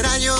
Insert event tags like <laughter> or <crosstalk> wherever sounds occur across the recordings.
pudiera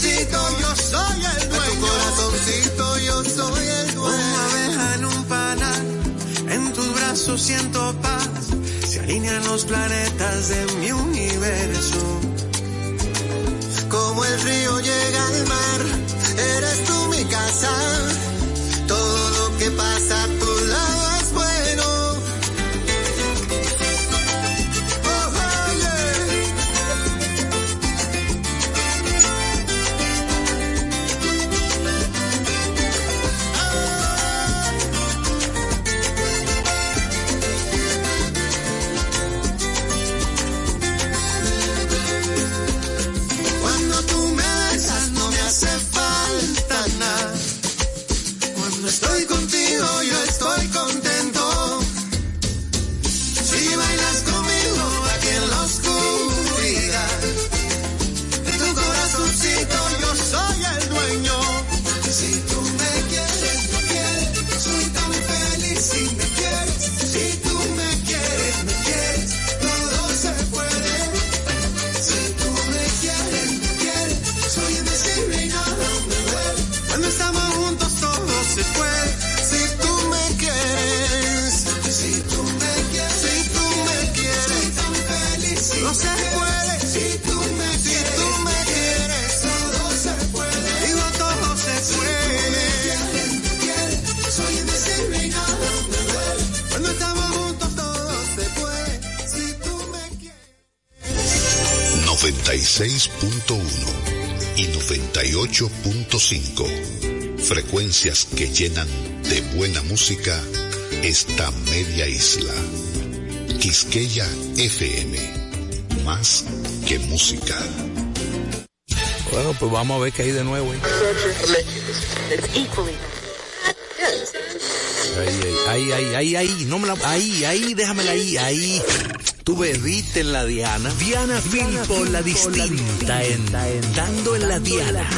corazoncito yo soy el dueño. Tu corazoncito yo soy el dueño. Una abeja en un panal, en tus brazos siento paz. Se alinean los planetas de mi universo. Como el río llega al mar, eres tú mi casa. Todo lo que pasa 98.5. Frecuencias que llenan de buena música esta media isla. Quisqueya FM. Más que música. Bueno, pues vamos a ver qué hay de nuevo. ¿eh? Ahí, ahí, ahí, ahí, ahí, no me la, ahí, ahí, déjamela ahí, ahí. Tú bebiste en la Diana. Diana Filpo, la distinta, en Dando en la Diana.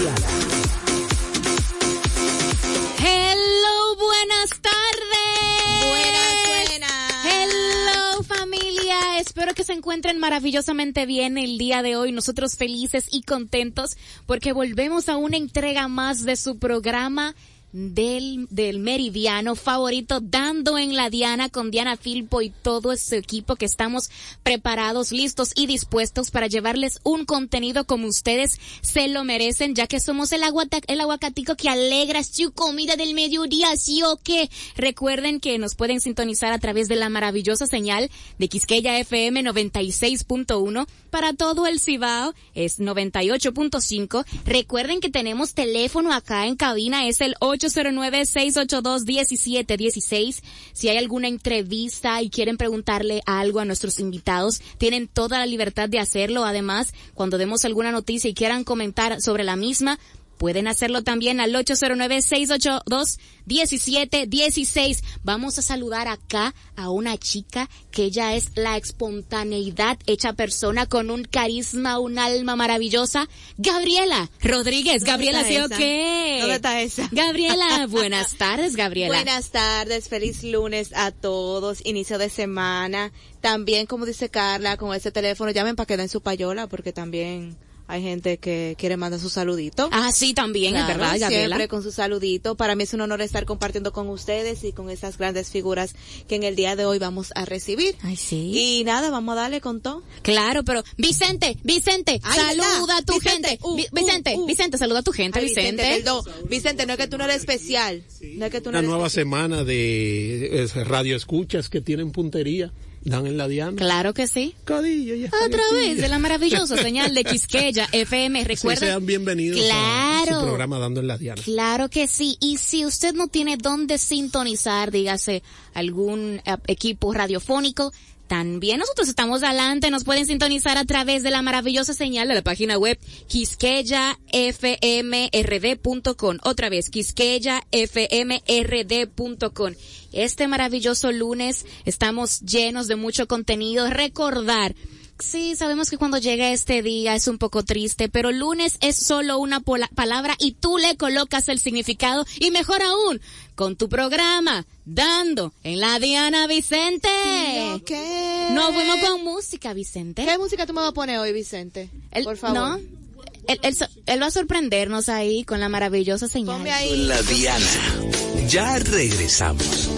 Hello, buenas tardes. Buenas, buenas. Hello, familia. Espero que se encuentren maravillosamente bien el día de hoy. Nosotros felices y contentos porque volvemos a una entrega más de su programa del, del meridiano favorito, dando en la Diana con Diana Filpo y todo ese equipo que estamos preparados, listos y dispuestos para llevarles un contenido como ustedes se lo merecen, ya que somos el, aguata, el aguacatico que alegra su comida del mediodía, sí o qué. Recuerden que nos pueden sintonizar a través de la maravillosa señal de Quisqueya FM 96.1 para todo el Cibao es 98.5. Recuerden que tenemos teléfono acá en cabina, es el 809-682-1716. Si hay alguna entrevista y quieren preguntarle algo a nuestros invitados, tienen toda la libertad de hacerlo. Además, cuando demos alguna noticia y quieran comentar sobre la misma, Pueden hacerlo también al 809-682-1716. Vamos a saludar acá a una chica que ella es la espontaneidad hecha persona con un carisma, un alma maravillosa. Gabriela Rodríguez. Gabriela, ¿sí o qué? ¿Dónde está esa? Gabriela, <laughs> buenas tardes, Gabriela. Buenas tardes, feliz lunes a todos, inicio de semana. También, como dice Carla, con ese teléfono, llamen para que den su payola, porque también hay gente que quiere mandar su saludito. Ah, sí, también, es verdad, Gabriela. Siempre con su saludito. Para mí es un honor estar compartiendo con ustedes y con esas grandes figuras que en el día de hoy vamos a recibir. Ay, sí. Y nada, vamos a darle con todo. Claro, pero Vicente, Vicente, Ay, saluda a tu Vicente, gente. uh, uh, Vicente, uh. Vicente, saluda a tu gente, Ay, Vicente. perdón. Vicente, no es que tú no eres especial. No es que tú no Una eres nueva especial. semana de radio escuchas que tienen puntería, dan en la diana. Claro que sí. A través espaguetillo. de la maravillosa señal de Quisqueya <laughs> FM, Sí, recuerda. sean bienvenidos a Claro. su programa Dando en la Diana. Claro que sí. Y si usted no tiene dónde sintonizar, dígase algún eh, equipo radiofónico, también nosotros estamos adelante, nos pueden sintonizar a través de la maravillosa señal de la página web quisqueyafmrd.com. Otra vez, quisqueyafmrd.com. Este maravilloso lunes estamos llenos de mucho contenido. Recordar Sí, sabemos que cuando llega este día es un poco triste, pero lunes es solo una pola- palabra y tú le colocas el significado y mejor aún, con tu programa, dando en la Diana Vicente. ¿Qué? Nos fuimos con música, Vicente. ¿Qué música tú me vas a poner hoy, Vicente? Él- Por favor. No, él, él va a sorprendernos ahí con la maravillosa señal. Ponme ahí. La Diana. Ya regresamos.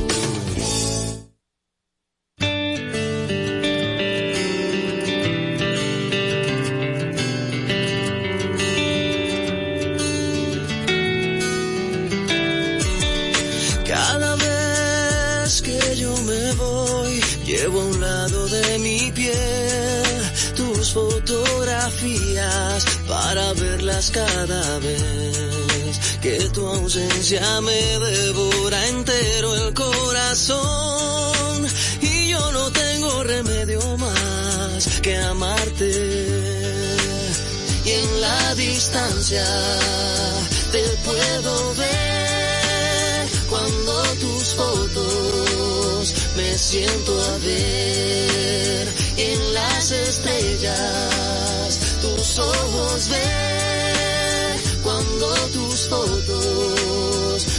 Ausencia me devora entero el corazón y yo no tengo remedio más que amarte. Y en la distancia te puedo ver cuando tus fotos me siento a ver en las estrellas tus ojos ver cuando tus fotos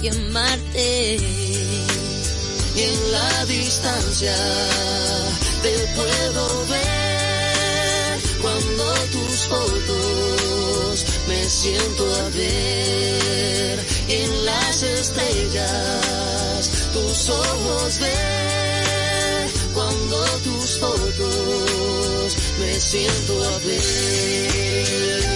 que amarte. y en la distancia te puedo ver cuando tus fotos me siento a ver en las estrellas tus ojos ver cuando tus fotos me siento a ver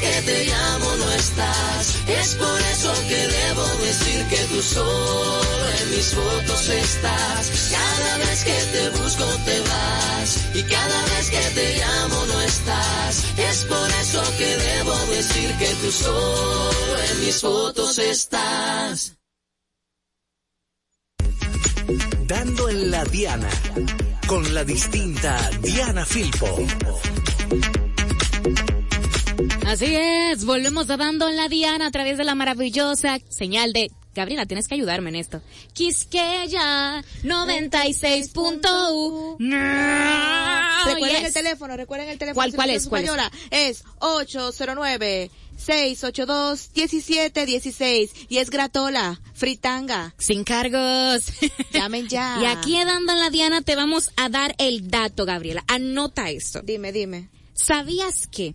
que te llamo no estás, es por eso que debo decir que tú solo en mis fotos estás. Cada vez que te busco te vas y cada vez que te llamo no estás. Es por eso que debo decir que tú solo en mis fotos estás. Dando en la Diana, con la distinta Diana Filpo. Así es, volvemos a dando en la Diana a través de la maravillosa señal de Gabriela, tienes que ayudarme en esto. Quisqueya 96.1. No, Recuerden yes. el teléfono, recuerden el teléfono. ¿Cuál- si cuál es? ¿Cuál es? española. Es 809-682-1716 y es gratola, fritanga. Sin cargos. <laughs> Llamen ya. Y aquí dando en la Diana te vamos a dar el dato, Gabriela. Anota esto. Dime, dime. ¿Sabías que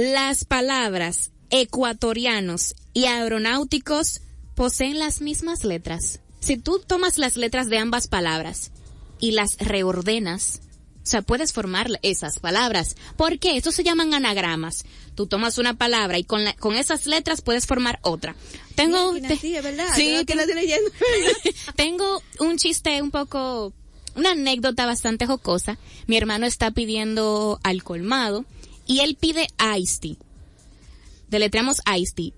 las palabras ecuatorianos y aeronáuticos poseen las mismas letras? Si tú tomas las letras de ambas palabras y las reordenas, o sea, puedes formar esas palabras. ¿Por qué? Estos se llaman anagramas. Tú tomas una palabra y con, la- con esas letras puedes formar otra. Tengo, te- sí, es verdad. Sí, que la te- estoy leyendo. <laughs> tengo un chiste un poco, una anécdota bastante jocosa. Mi hermano está pidiendo al colmado y él pide Ice Tea. Deletreamos Ice Tea.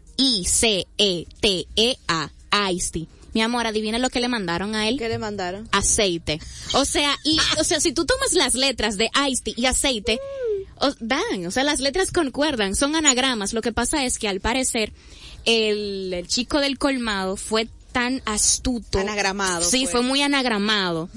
I-C-E-T-E-A. Ice Tea. Mi amor, adivina lo que le mandaron a él. ¿Qué le mandaron? Aceite. O sea, y, <laughs> o sea, si tú tomas las letras de Ice Tea y aceite, o- dan, o sea, las letras concuerdan, son anagramas. Lo que pasa es que al parecer, el, el chico del colmado fue tan astuto. Anagramado Sí, fue. fue muy anagramado.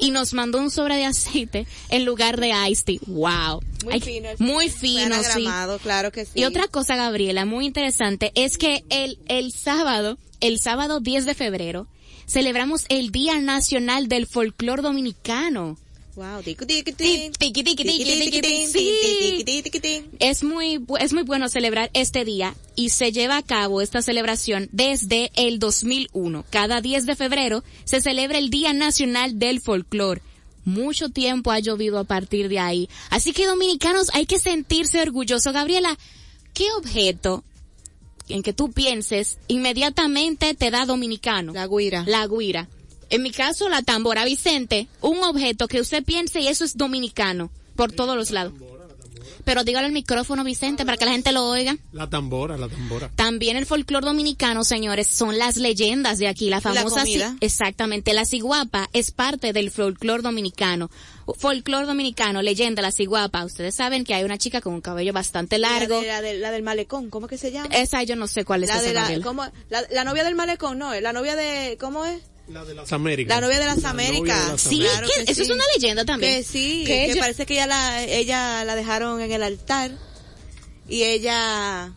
Y nos mandó un sobre de aceite en lugar de Ice Tea. Wow. Muy Ay, fino. Muy fino, sí. anagramado, claro que sí. Y otra cosa, Gabriela, muy interesante, es que el, el sábado, el sábado 10 de febrero, celebramos el Día Nacional del Folclor Dominicano. Wow, tiqui, tiqui, Tiqui, tiqui. Es muy, es muy bueno celebrar este día y se lleva a cabo esta celebración desde el 2001. Cada 10 de febrero se celebra el Día Nacional del Folclor. Mucho tiempo ha llovido a partir de ahí. Así que dominicanos hay que sentirse orgullosos. Gabriela, ¿qué objeto en que tú pienses inmediatamente te da dominicano? La guira. La guira. En mi caso, la tambora Vicente, un objeto que usted piense y eso es dominicano, por todos los lados. Pero dígalo al micrófono, Vicente, para que la gente lo oiga. La tambora, la tambora. También el folclor dominicano, señores, son las leyendas de aquí. La famosa, comida. exactamente, la ciguapa es parte del folclor dominicano. Folclor dominicano, leyenda, la ciguapa. Ustedes saben que hay una chica con un cabello bastante largo. La, de- la de- la del malecón, ¿cómo que se llama? Esa yo no sé cuál es la esa, de la. ¿cómo? La, la novia del malecón, no, la novia de, ¿cómo es? La de las Américas. La novia de las La novia de Américas. las Sí, Claro que- que eso es sí. una leyenda también. Que sí, Que que, ella- parece que ella la, ella la dejaron en el altar y ella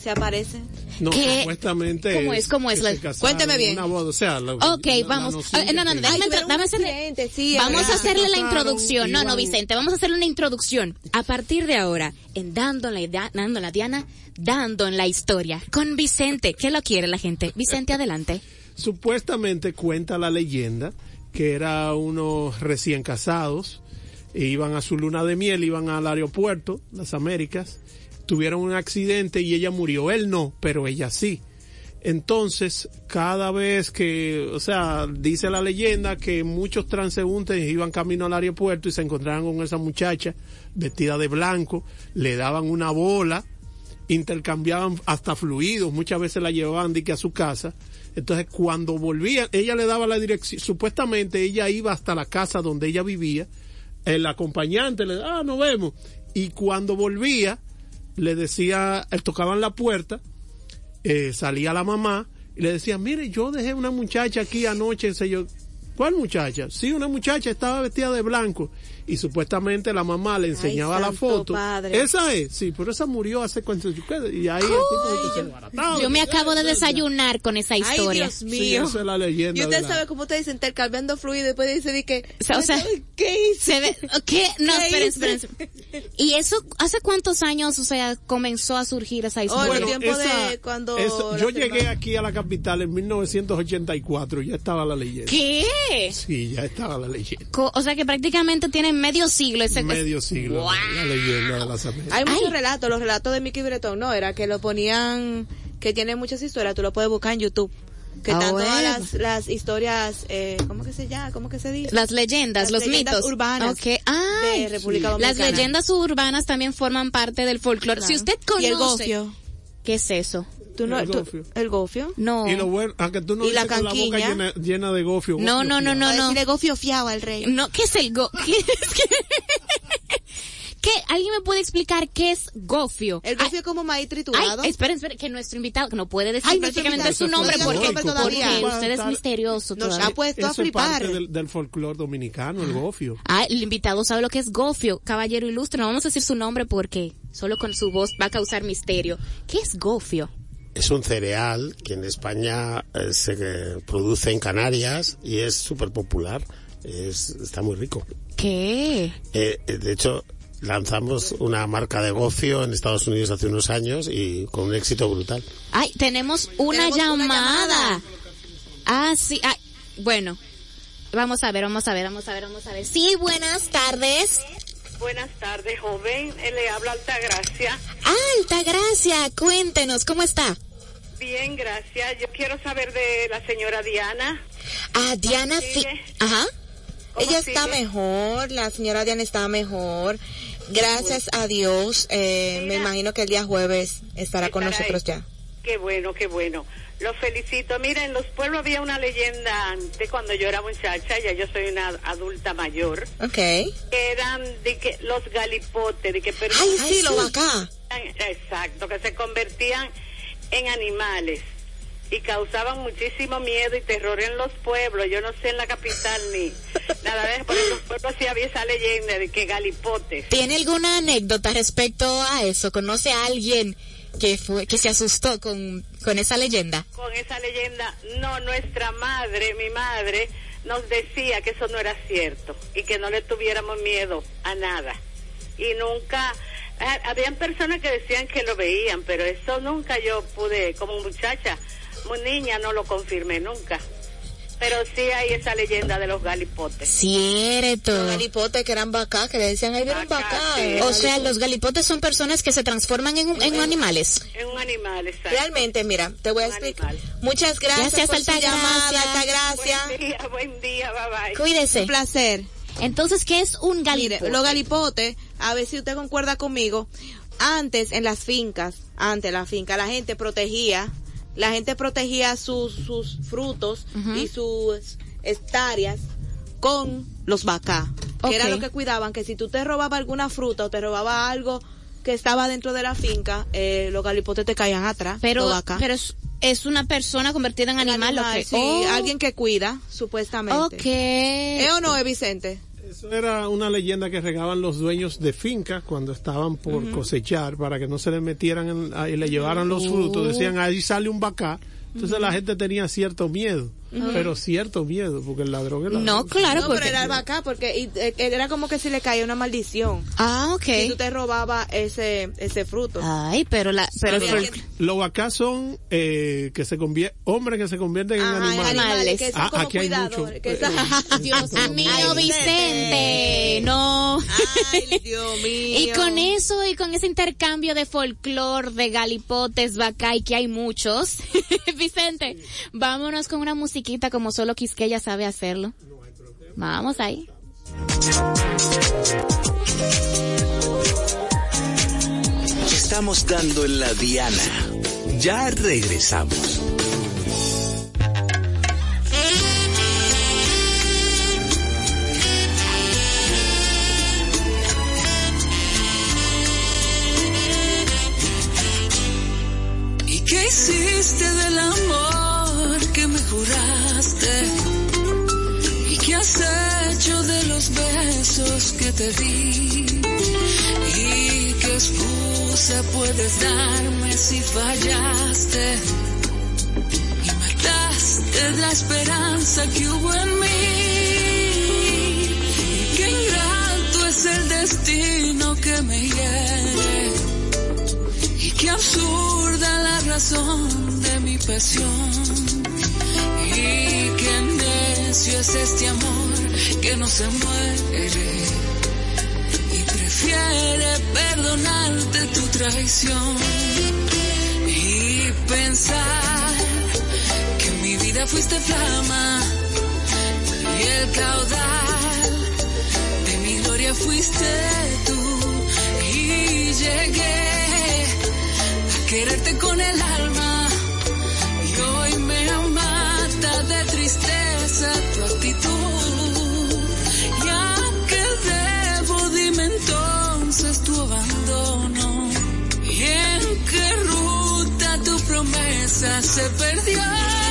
se aparece. No, ¿Qué? supuestamente. ¿Cómo es? ¿Cómo es la- Cuénteme bien. Una boda, o sea, la- Ok, la- la vamos. noción Ah, no, no, no, déjame, Ay, dame hacerle, sí, es vamos a hacerle la introducción. No, no, Vicente, vamos a hacerle una introducción. A partir de ahora, en Dando la, dando la Diana, Dando en la historia. Con Vicente. ¿Qué lo quiere la gente? Vicente, adelante. Supuestamente cuenta la leyenda que era unos recién casados, e iban a su luna de miel, iban al aeropuerto, las Américas, tuvieron un accidente y ella murió. Él no, pero ella sí. Entonces, cada vez que, o sea, dice la leyenda que muchos transeúntes iban camino al aeropuerto y se encontraban con esa muchacha vestida de blanco, le daban una bola, intercambiaban hasta fluidos, muchas veces la llevaban de que a su casa. Entonces, cuando volvía, ella le daba la dirección, supuestamente ella iba hasta la casa donde ella vivía, el acompañante le ah, nos vemos. Y cuando volvía, le decía, eh, tocaban la puerta, eh, salía la mamá y le decía, mire, yo dejé una muchacha aquí anoche, sé yo, ¿Cuál muchacha? Sí, una muchacha estaba vestida de blanco y supuestamente la mamá le enseñaba la foto. padre. Esa es, sí, pero esa murió hace cuánto y ahí el tipo se. Yo me acabo de desayunar con esa Ay, historia. Dios Sí, mío. esa es la leyenda. y usted la- sabe cómo usted dice intercambiando fluido y después dice que... O sea, o sea, ¿Qué hice? Se ve, ¿qué? No, ¿Qué esperen, hice? esperen. ¿Y eso, hace cuántos años, o sea, comenzó a surgir esa historia? Bueno, el tiempo de cuando esa- yo llegué aquí a la capital en 1984, ya estaba la leyenda. ¿Qué? Sí, ya estaba la leyenda. Co- O sea que prácticamente tiene medio siglo ese Medio siglo, Wow. la leyenda de las Américas. Hay muchos relatos, los relatos de Mickey Bretón, no, era que lo ponían, que tiene muchas historias, tú lo puedes buscar en YouTube. Que Ah, están todas las, las historias, eh, ¿cómo que se llama? ¿Cómo que se dice? Las leyendas, Las los leyendas mitos. urbanas Ok. Ay, de República sí. Dominicana. Las leyendas urbanas también forman parte del folclore. Claro. Si usted conoce... Y el gofio. ¿Qué es eso? ¿Tú no, El tú- gofio. el gofio. No. Y lo bueno, a que tú no Y la dices con la boca canquiña. llena, llena de gofio. No, gofio no, no, no, no. decirle gofio fiado al rey. No, ¿qué es el go? ¿Qué es que- ¿Qué? ¿Alguien me puede explicar qué es gofio? El gofio es como maíz triturado. ay, esperen, esperen, que nuestro invitado, que no puede decir Ay, prácticamente su nombre porque, usted es misterioso Nos todavía. ha puesto a Eso es flipar. parte del, del folclore dominicano, el gofio. Ah, el invitado sabe lo que es gofio, caballero ilustre. No vamos a decir su nombre porque solo con su voz va a causar misterio. ¿Qué es gofio? Es un cereal que en España eh, se eh, produce en Canarias y es súper popular. Es, está muy rico. ¿Qué? Eh, eh, de hecho, lanzamos una marca de gofio en Estados Unidos hace unos años y con un éxito brutal. Ay, tenemos una Tenemos una llamada. Ah, sí. Ay, bueno, vamos a ver, vamos a ver, vamos a ver, vamos a ver. Sí, buenas tardes. Buenas tardes, joven. Le habla Altagracia. Alta, gracias. Cuéntenos, ¿cómo está? Bien, gracias. Yo quiero saber de la señora Diana. Ah, Diana, ¿Cómo fi- sigue? ajá. ¿Cómo Ella está mejor, la señora Diana está mejor. Gracias a Dios. Eh, me imagino que el día jueves estará con nosotros ahí. ya. Qué bueno, qué bueno. Los felicito. Mira, en los pueblos había una leyenda antes, cuando yo era muchacha, ya yo soy una adulta mayor, Ok. que eran de que los galipotes, de que Ay, personas- sí, lo acá. Exacto, que se convertían en animales y causaban muchísimo miedo y terror en los pueblos. Yo no sé en la capital ni <laughs> nada de eso, en los pueblos sí había esa leyenda de que galipotes. ¿Tiene alguna anécdota respecto a eso? ¿Conoce a alguien que fue, que se asustó con, con esa leyenda? Con esa leyenda, no, nuestra madre, mi madre, nos decía que eso no era cierto y que no le tuviéramos miedo a nada. Y nunca, habían personas que decían que lo veían, pero eso nunca yo pude, como muchacha, muy niña, no lo confirmé nunca. Pero sí hay esa leyenda de los galipotes. Cierto. Ah. Los galipotes que eran vacá, que le decían, ahí viene un Vacá, vacá. sí. O sea, los galipotes son personas que se transforman en, en animales. Es un animal, exacto. Realmente, mira, te voy a Un explicar. animal. Muchas gracias, Gracias, por su Altagracia. llamada, Altagracia. Buen día, buen día, bye bye. Cuídese. Un placer. Entonces, ¿qué es un Mire, galipote? los galipotes, a ver si usted concuerda conmigo, antes en las fincas, antes la finca, la gente protegía, la gente protegía sus, sus frutos y sus hectáreas con los vacá, que era lo que cuidaban, que si tú te robaba alguna fruta o te robaba algo que estaba dentro de la finca, eh, los galipotes te caían atrás, pero, los vacá. pero es, es una persona convertida en Un animal, lo animal, que... sí, Oh, alguien que cuida, supuestamente. Ok. ¿Es o no es, Vicente? Eso era una leyenda que regaban los dueños de fincas cuando estaban por cosechar para que no se les metieran en- y le llevaran los frutos. Decían, ahí sale un vacá. Entonces la gente tenía cierto miedo, pero cierto miedo, porque el ladrón ladrón. No, claro, no, porque... pero era el vacá, porque y, eh, era como que si le caía una maldición. Ah, ok. Si tú te robabas ese, ese fruto. Ay, pero la... Pero el Los vacás son eh, que se convierten, hombres que se convierten en Ajá, animales. animales, que son Ah, como aquí hay cuidadores, mucho. que Eh, son- <laughs> Dios mío, Ay, Vicente. No. Ay, Dios <laughs> mío. Y con eso y con ese intercambio de folclor, de galipotes, bacay, que hay muchos, <laughs> Vicente, vámonos con una musiquita como solo Quisqueya sabe hacerlo. Vamos ahí. Estamos dando en la diana. Ya regresamos. ¿Y qué hiciste del amor que me juraste? Has hecho de los besos que te di? ¿Y qué excusa puedes darme si fallaste? Y mataste la esperanza que hubo en mí. Y qué ingrato es el destino que me hiere. Y qué absurda la razón de mi pasión. Y qué necio es este amor que no se muere. Y prefiere perdonarte tu traición. Y pensar que en mi vida fuiste flama. Y el caudal de mi gloria fuiste tú. Y llegué a quererte con el alma. Tristeza tu actitud. Ya que debo, dime entonces tu abandono. Y en qué ruta tu promesa se perdió.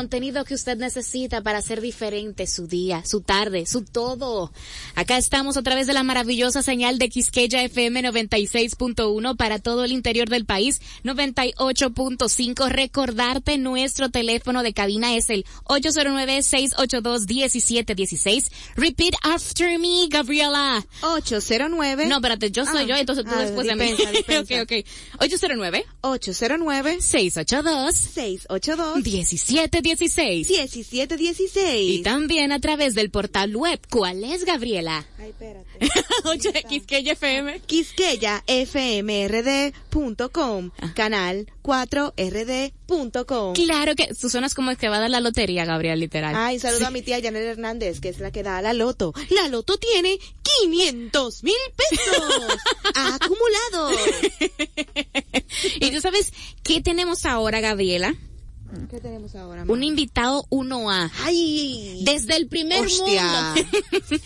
Contenido que usted necesita para hacer diferente su día, su tarde, su todo. Acá estamos a través de la maravillosa señal de Quisqueya FM 96.1 para todo el interior del país, 98.5. Recordarte nuestro teléfono de cabina es el 809-682-1716. Repeat after me, Gabriela. 809. No, espérate, yo soy Ah, yo, entonces tú ah, después de mí. dispensa, <laughs> dispensa. ok, ok. 809 809 682 682 1716. 1716. Y también a través del portal web. ¿Cuál es, Gabriela? Ay, espérate. 8X FM. quisqueyafmrd.com, Ah. canal 4rd.com. Claro que tú suenas como el que va a dar la lotería, Gabriel, literal. Ay, saludo a mi tía Janet Hernández, que es la que da la loto. La loto tiene 500 mil pesos <laughs> acumulados. <laughs> y tú sabes qué tenemos ahora, Gabriela? ¿Qué tenemos ahora? Un invitado 1A. Ay, Desde el primer Hostia. mundo.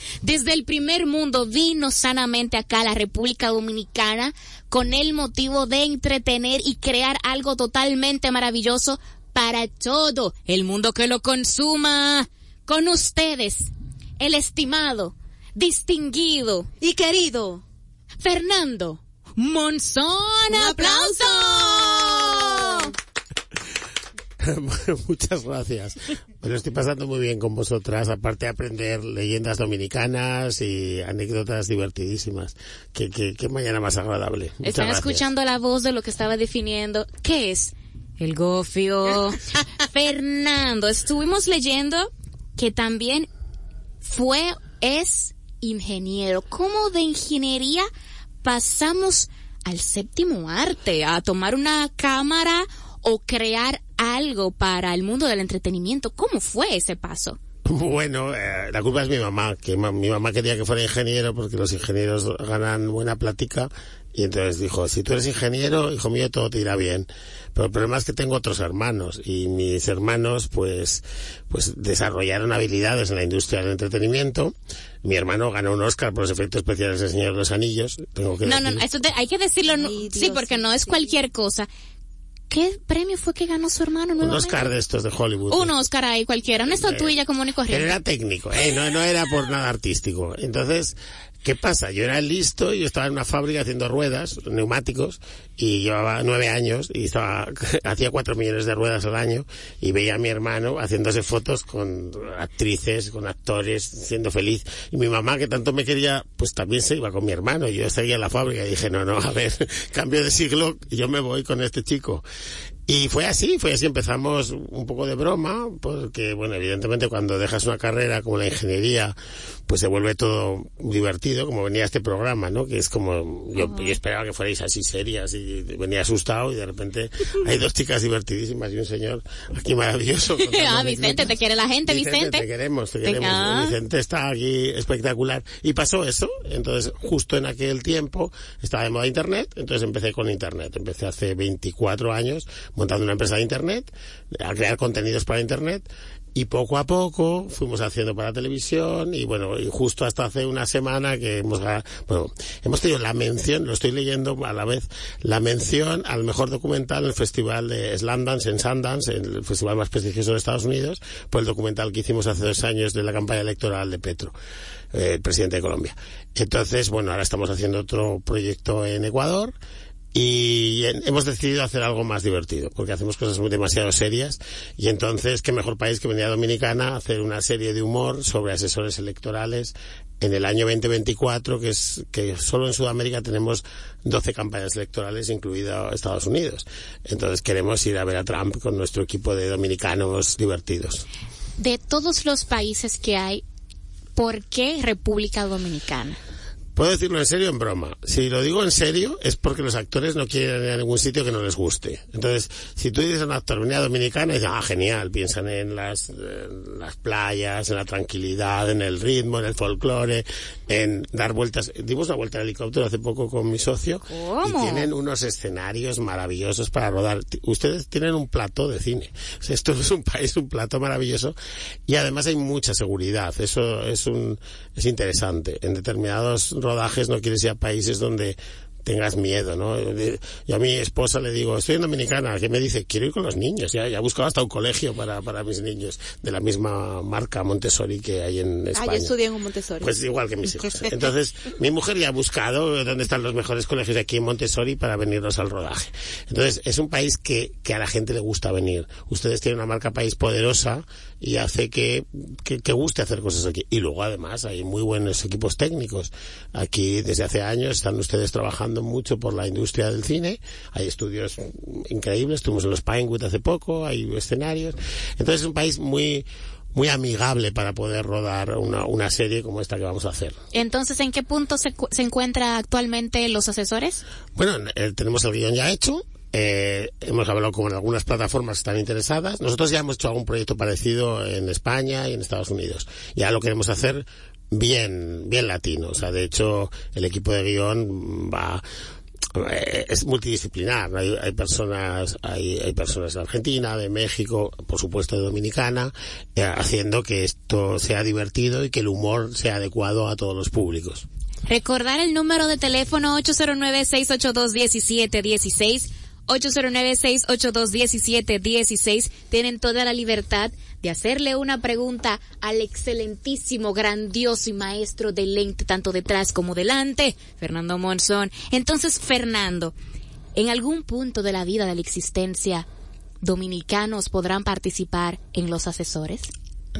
<laughs> Desde el primer mundo vino sanamente acá a la República Dominicana con el motivo de entretener y crear algo totalmente maravilloso para todo el mundo que lo consuma. Con ustedes, el estimado, distinguido, y querido, Fernando Monzón. Un ¡Aplauso! <laughs> Muchas gracias. Me lo estoy pasando muy bien con vosotras, aparte de aprender leyendas dominicanas y anécdotas divertidísimas. Qué, qué, qué mañana más agradable. Muchas Están gracias. escuchando la voz de lo que estaba definiendo. ¿Qué es? El gofio. <laughs> Fernando, estuvimos leyendo que también fue, es ingeniero. ¿Cómo de ingeniería pasamos al séptimo arte, a tomar una cámara o crear algo para el mundo del entretenimiento? ¿Cómo fue ese paso? <laughs> Bueno, eh, la culpa es mi mamá, que ma- mi mamá quería que fuera ingeniero porque los ingenieros ganan buena plática y entonces dijo, si tú eres ingeniero, hijo mío, todo te irá bien. Pero el problema es que tengo otros hermanos y mis hermanos pues, pues desarrollaron habilidades en la industria del entretenimiento. Mi hermano ganó un Oscar por los efectos especiales del Señor de los Anillos. Tengo que No, no, decir. no, eso te- hay que decirlo, no- Ay, sí, porque no es cualquier cosa. ¿Qué premio fue que ganó su hermano un? Oscar de estos de Hollywood. Un Oscar ahí cualquiera, una estatuilla común y Pero corriente. era técnico, ¿eh? no, no era por nada artístico. Entonces, ¿qué pasa? Yo era listo, yo estaba en una fábrica haciendo ruedas, neumáticos, y llevaba nueve años y estaba, <laughs> hacía cuatro millones de ruedas al año y veía a mi hermano haciéndose fotos con actrices, con actores, siendo feliz. Y mi mamá, que tanto me quería, pues también se iba con mi hermano. Yo seguía en la fábrica y dije, no, no, a ver, <laughs> cambio de siglo, yo me voy con este chico. Y fue así, fue así, empezamos un poco de broma, porque, bueno, evidentemente cuando dejas una carrera como la ingeniería, pues se vuelve todo divertido, como venía este programa, ¿no? Que es como, yo, yo esperaba que fuerais así serias y venía asustado y de repente hay dos chicas divertidísimas y un señor aquí maravilloso. <laughs> ah, Vicente, te quiere la gente, Vicente. Te queremos, te Venga. queremos. Vicente está aquí espectacular. Y pasó eso. Entonces, justo en aquel tiempo estaba de moda Internet. Entonces empecé con Internet. Empecé hace 24 años montando una empresa de Internet, a crear contenidos para Internet. Y poco a poco fuimos haciendo para televisión y bueno, y justo hasta hace una semana que hemos, bueno, hemos tenido la mención, lo estoy leyendo a la vez, la mención al mejor documental en el festival de Sundance en Sundance, el festival más prestigioso de Estados Unidos, por el documental que hicimos hace dos años de la campaña electoral de Petro, eh, el presidente de Colombia. Entonces, bueno, ahora estamos haciendo otro proyecto en Ecuador y hemos decidido hacer algo más divertido, porque hacemos cosas muy demasiado serias y entonces qué mejor país que a Dominicana hacer una serie de humor sobre asesores electorales en el año 2024, que es que solo en Sudamérica tenemos 12 campañas electorales, incluido Estados Unidos. Entonces queremos ir a ver a Trump con nuestro equipo de dominicanos divertidos. De todos los países que hay, ¿por qué República Dominicana? Puedo decirlo en serio o en broma. Si lo digo en serio es porque los actores no quieren ir a ningún sitio que no les guste. Entonces, si tú dices a un actor venía Dominicana, dices, ah, genial, piensan en las, en las playas, en la tranquilidad, en el ritmo, en el folclore, en dar vueltas. Dimos una vuelta en helicóptero hace poco con mi socio ¿Cómo? y tienen unos escenarios maravillosos para rodar. Ustedes tienen un plató de cine. O sea, esto <laughs> es un país, un plato maravilloso y además hay mucha seguridad. Eso es un, es interesante. En determinados rodajes no quieres ir a países donde tengas miedo, ¿no? Yo a mi esposa le digo, estoy en Dominicana, que me dice, quiero ir con los niños, ya, ya he buscado hasta un colegio para, para mis niños, de la misma marca Montessori que hay en Ah, España. yo estudié en un Montessori. Pues igual que mis hijos. <laughs> Entonces, mi mujer ya ha buscado dónde están los mejores colegios de aquí en Montessori para venirnos al rodaje. Entonces, es un país que, que a la gente le gusta venir. Ustedes tienen una marca país poderosa y hace que, que, que guste hacer cosas aquí. Y luego, además, hay muy buenos equipos técnicos. Aquí, desde hace años, están ustedes trabajando mucho por la industria del cine. Hay estudios increíbles. Estuvimos en los Pinewood hace poco, hay escenarios. Entonces, es un país muy, muy amigable para poder rodar una, una serie como esta que vamos a hacer. Entonces, ¿en qué punto se, se encuentra actualmente los asesores? Bueno, eh, tenemos el guion ya hecho. Eh, hemos hablado con algunas plataformas que están interesadas. Nosotros ya hemos hecho algún proyecto parecido en España y en Estados Unidos. Ya lo queremos hacer bien, bien latino. O sea, de hecho, el equipo de guion va, eh, es multidisciplinar. Hay, hay personas, hay, hay personas de Argentina, de México, por supuesto de Dominicana, eh, haciendo que esto sea divertido y que el humor sea adecuado a todos los públicos. Recordar el número de teléfono 809-682-1716. 809-682-1716. Tienen toda la libertad de hacerle una pregunta al excelentísimo, grandioso y maestro del lente, tanto detrás como delante, Fernando Monzón. Entonces, Fernando, en algún punto de la vida de la existencia, dominicanos podrán participar en los asesores.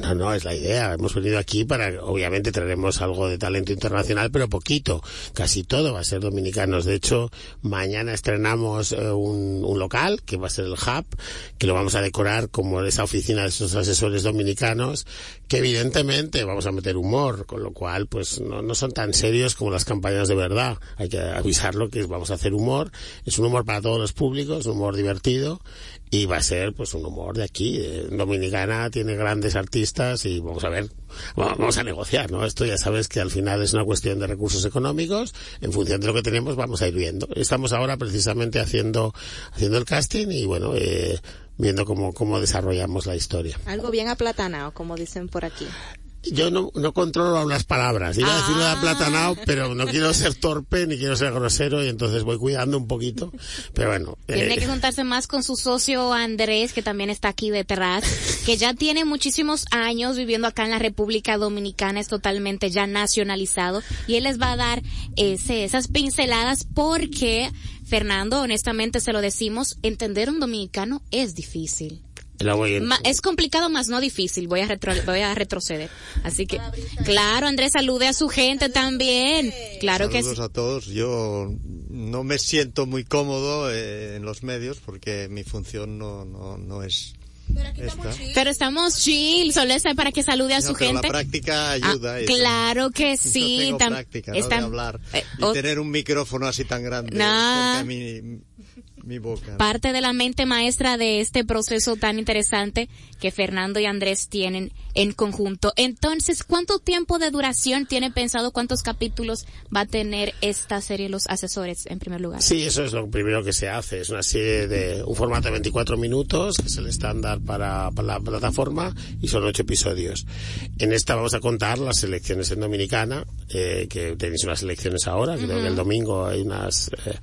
No, no, es la idea. Hemos venido aquí para, obviamente traeremos algo de talento internacional, pero poquito. Casi todo va a ser dominicanos. De hecho, mañana estrenamos eh, un, un local, que va a ser el Hub, que lo vamos a decorar como esa oficina de esos asesores dominicanos, que evidentemente vamos a meter humor, con lo cual, pues no, no son tan serios como las campañas de verdad. Hay que avisarlo que vamos a hacer humor. Es un humor para todos los públicos, un humor divertido y va a ser pues un humor de aquí. Dominicana tiene grandes artistas y vamos a ver, va- vamos a negociar, ¿no? Esto ya sabes que al final es una cuestión de recursos económicos, en función de lo que tenemos vamos a ir viendo. Estamos ahora precisamente haciendo, haciendo el casting y bueno, eh, viendo cómo, cómo desarrollamos la historia. Algo bien aplatanado, como dicen por aquí. Yo no, no controlo las palabras. Iba a decirlo de Ah. aplatanado, pero no quiero ser torpe ni quiero ser grosero y entonces voy cuidando un poquito. Pero bueno. Tiene eh, que juntarse más con su socio Andrés, que también está aquí detrás, que ya tiene muchísimos años viviendo acá en la República Dominicana, es totalmente ya nacionalizado, y él les va a dar ese, esas pinceladas porque, Fernando, honestamente se lo decimos, entender un dominicano es difícil. La voy Ma- es complicado, más no difícil. Voy a, retro- voy a retroceder. Así que, claro, Andrés, salude a su gente también. Claro que sí. Saludos a todos. Yo no me siento muy cómodo eh, en los medios porque mi función no, no, no es esta. Pero estamos chill, solo es para que salude a No, su pero gente. La práctica ayuda. Ah, y- claro que <laughs> sí. No tengo tam- práctica ¿no? está- de hablar eh, y tener un micrófono así tan grande Nah. Mi, boca. parte de la mente maestra de este proceso tan interesante que Fernando y Andrés tienen en conjunto. Entonces, ¿cuánto tiempo de duración tienen pensado, cuántos capítulos va a tener esta serie Los Asesores en primer lugar? Sí, eso es lo primero que se hace. Es una serie de un formato de 24 minutos, que es el estándar para, para la plataforma, y son ocho episodios. En esta vamos a contar las elecciones en Dominicana, eh, que tenéis unas elecciones ahora, creo Ujú. que el domingo hay unas, eh,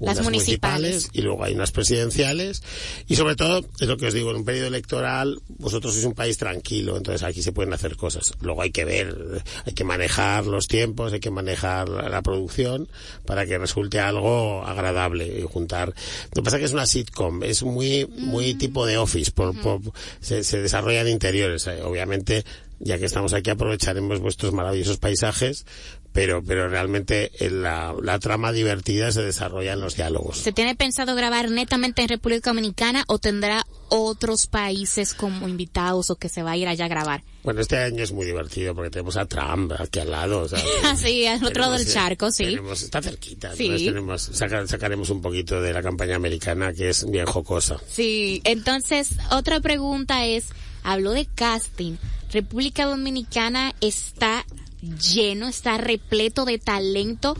Las municipales. y luego hay unas presidenciales. Y sobre todo, es lo que os digo, en un periodo electoral, vosotros sois un país tranquilo, entonces aquí se pueden hacer cosas. Luego hay que ver, hay que manejar los tiempos, hay que manejar la, producción para que resulte algo agradable y juntar. Lo que pasa es que es una sitcom, es muy, muy tipo de office, por, por- se, se desarrolla en interiores. Eh, Obviamente, ya que estamos aquí aprovecharemos vuestros maravillosos paisajes, pero, pero realmente eh, la, la trama divertida se desarrolla en los diálogos. ¿Se tiene pensado grabar netamente en República Dominicana o tendrá otros países como invitados o que se va a ir allá a grabar? Bueno, este año es muy divertido porque tenemos a Trump aquí al lado. o sea, <laughs> sí, al otro lado del eh, charco, sí. tenemos- está cerquita. Sí. entonces tenemos, saca- sacaremos un poquito de la campaña americana que es bien jocosa. Sí, entonces otra pregunta es, habló de casting. República Dominicana está lleno, está repleto de talento,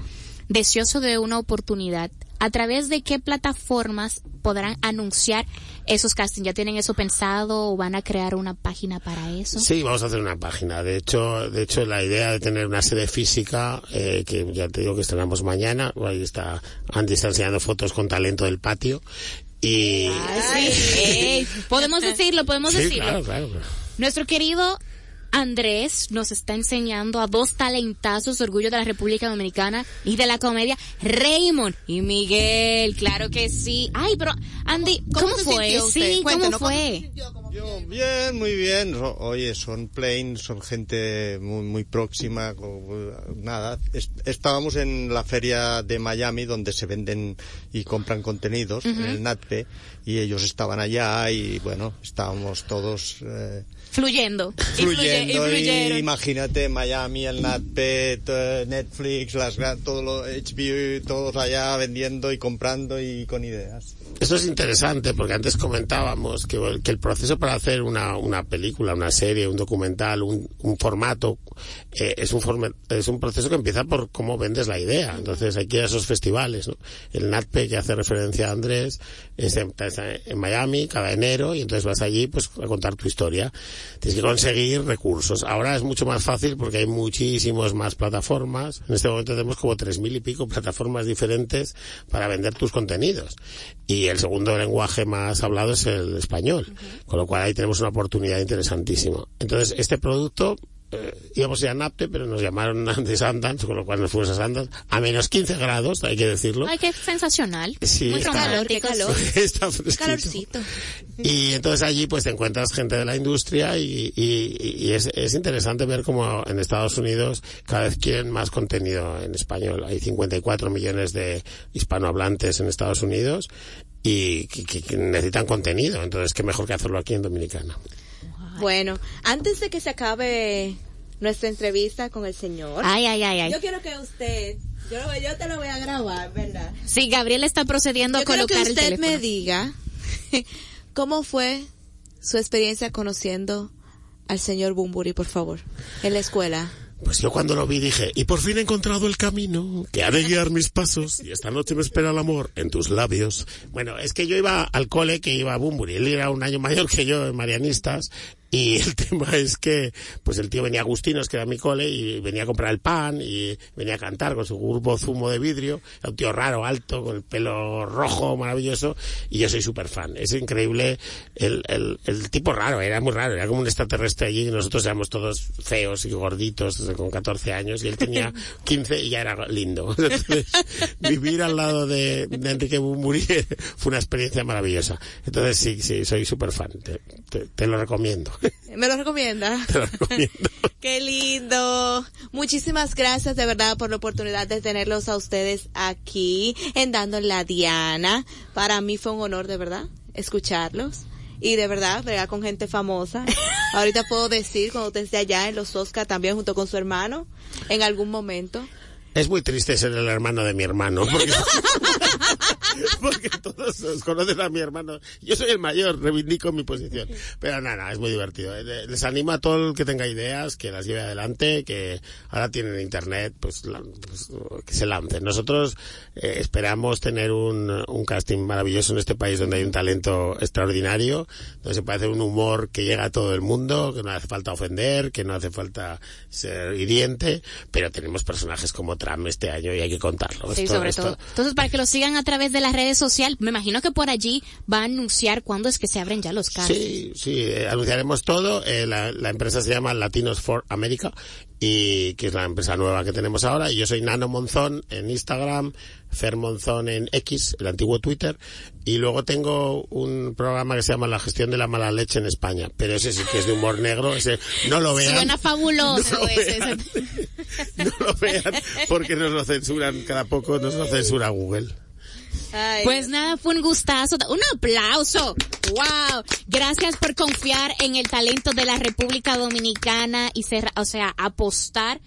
deseoso de una oportunidad. ¿A través de qué plataformas podrán anunciar esos castings? ¿Ya tienen eso pensado o van a crear una página para eso? Sí, vamos a hacer una página. De hecho, de hecho, la idea de tener una sede física, eh, que ya te digo que estrenamos mañana, ahí está, Andy está enseñando fotos con talento del patio. Y... Sí, <laughs> podemos decirlo, podemos Sí, decirlo. claro, claro. Nuestro querido Andrés nos está enseñando a dos talentazos, orgullo de la República Dominicana y de la comedia, Raymond y Miguel, claro que sí. Ay, pero Andy, ¿cómo, fue? Sí, ¿cómo Cuéntenos, ¿cómo fue? Yo, bien, muy bien. Oye, son plain, son gente muy, muy próxima. Nada, Es- estábamos en la feria de Miami donde se venden y compran contenidos, en el NATPE, y ellos estaban allá y bueno, estábamos todos eh, Fluyendo. Y fluye- y fluyendo. y fluyeron. imagínate Miami, el NatPe, t- Netflix, las, todo lo HBO, todos allá vendiendo y comprando y con ideas. Esto es interesante porque antes comentábamos que el proceso para hacer una, una película, una serie, un documental, un, un formato, eh, es, un forma- es un proceso que empieza por cómo vendes la idea. Entonces hay que ir a esos festivales. ¿no? El NatPe, que hace referencia a Andrés, es en, Miami cada enero y entonces vas allí pues a contar tu historia. Tienes que conseguir recursos. Ahora es mucho más fácil porque hay muchísimos más plataformas. En este momento tenemos como tres mil y pico plataformas diferentes para vender tus contenidos. Y el segundo lenguaje más hablado es el español. Cual ahí tenemos una oportunidad interesantísima. Entonces, este producto eh, íbamos a ir a Napte, pero nos llamaron <laughs> de Sundance, con lo cual nos fuimos a Sundance, a menos 15 grados, hay que decirlo. Ay, qué sensacional. Sí, Muy está- Calor, qué calor. <laughs> Está. Calorcito. Y entonces allí pues te encuentras gente de la industria y, y- y es, es interesante ver cómo en Estados Unidos cada vez quieren más contenido en español. Hay 54 millones de hispanohablantes en Estados Unidos y que, que- que necesitan contenido. Entonces qué mejor que hacerlo aquí en Dominicana. Bueno, antes de que se acabe nuestra entrevista con el señor, Ay, ay, ay, ay. yo quiero que usted, yo, lo- yo te lo voy a grabar, ¿verdad? Sí, Gabriel está procediendo a Yo quiero colocar que el usted teléfono. me diga <laughs> cómo fue su experiencia conociendo al señor Bumburi, por favor, en la escuela. Pues yo cuando lo vi dije, y por fin he encontrado el camino que ha de guiar mis pasos, y esta noche me espera el amor en tus labios. Bueno, es que yo iba al cole que iba a Bumburi, él era un año mayor que yo en Marianistas, y el <laughs> tema es que, pues el tío venía a Agustinos, que era mi cole, y venía a comprar el pan, y venía a cantar con su grupo zumo de vidrio, era un tío raro, alto, con el pelo rojo, maravilloso, y yo soy súper fan. Es increíble el, el, el tipo raro, era muy raro, era como un extraterrestre allí, y nosotros éramos todos feos y gorditos, con 14 años, y él tenía <laughs> 15 y ya era lindo. <laughs> Entonces, vivir al lado de, de Enrique Bumburi fue una experiencia maravillosa. Entonces sí, sí, soy súper fan, te, te- te lo recomiendo. ¿Me lo recomienda? <laughs> Te lo recomiendo. <laughs> Qué lindo. Muchísimas gracias de verdad por la oportunidad de tenerlos a ustedes aquí en Dando la Diana. Para mí fue un honor de verdad escucharlos. Y de verdad, bregar con gente famosa. <laughs> Ahorita puedo decir, cuando usted esté allá en los Oscar también junto con su hermano, en algún momento. Es muy triste ser el hermano de mi hermano, porque, <laughs> porque todos os conocen a mi hermano. Yo soy el mayor, reivindico mi posición. Pero nada, es muy divertido. Eh, Les animo a todo el que tenga ideas, que las lleve adelante, que ahora tienen internet, pues, la- pues, que se lancen. Nosotros eh, esperamos tener un, un casting maravilloso en este país donde hay un talento extraordinario, donde se puede hacer un humor que llega a todo el mundo, que no hace falta ofender, que no hace falta ser hiriente, pero tenemos personajes como Trump este año y hay que contarlo. Sí, Esto- sobre esto- todo. Entonces, para que lo sigan a través de las redes sociales, me imagino que por allí va a anunciar cuándo es que se abren ya los casos. Sí, sí, eh, anunciaremos todo. Eh, la, la empresa se llama Latinos for America y que es la empresa nueva que tenemos ahora. Y yo soy Nano Monzón en Instagram, Fer Monzón en X, el antiguo Twitter. Y luego tengo un programa que se llama La gestión de la mala leche en España. Pero ese sí que es de humor negro. Ese no lo vean. Suena fabuloso <laughs> No lo ese. vean. <laughs> No lo vean porque nos lo censuran cada poco, nos lo censura Google. Pues nada, fue un gustazo. Un aplauso. Wow. Gracias por confiar en el talento de la República Dominicana y cerra- o sea, apostar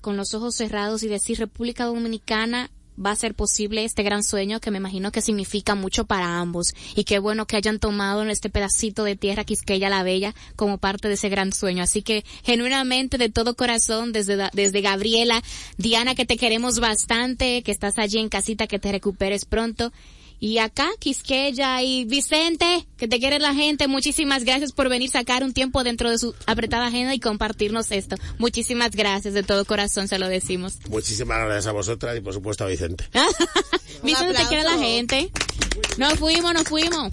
con los ojos cerrados y decir República Dominicana va a ser posible este gran sueño que me imagino que significa mucho para ambos y qué bueno que hayan tomado este pedacito de tierra Quisqueya la Bella como parte de ese gran sueño. Así que genuinamente de todo corazón desde, desde Gabriela, Diana que te queremos bastante, que estás allí en casita, que te recuperes pronto. Y acá, Quisqueya y Vicente, que te quiere la gente, muchísimas gracias por venir sacar un tiempo dentro de su apretada agenda y compartirnos esto. Muchísimas gracias, de todo corazón se lo decimos. Muchísimas gracias a vosotras y por supuesto a Vicente. <laughs> Vicente, te quiere la gente. Nos fuimos, nos fuimos.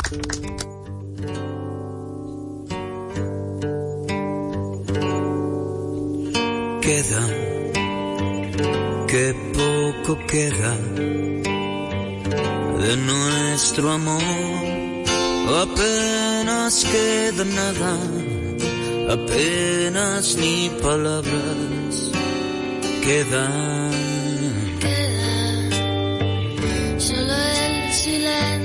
Queda, que poco queda de nuestro amor. Apenas queda nada, apenas ni palabras quedan. Solo el silencio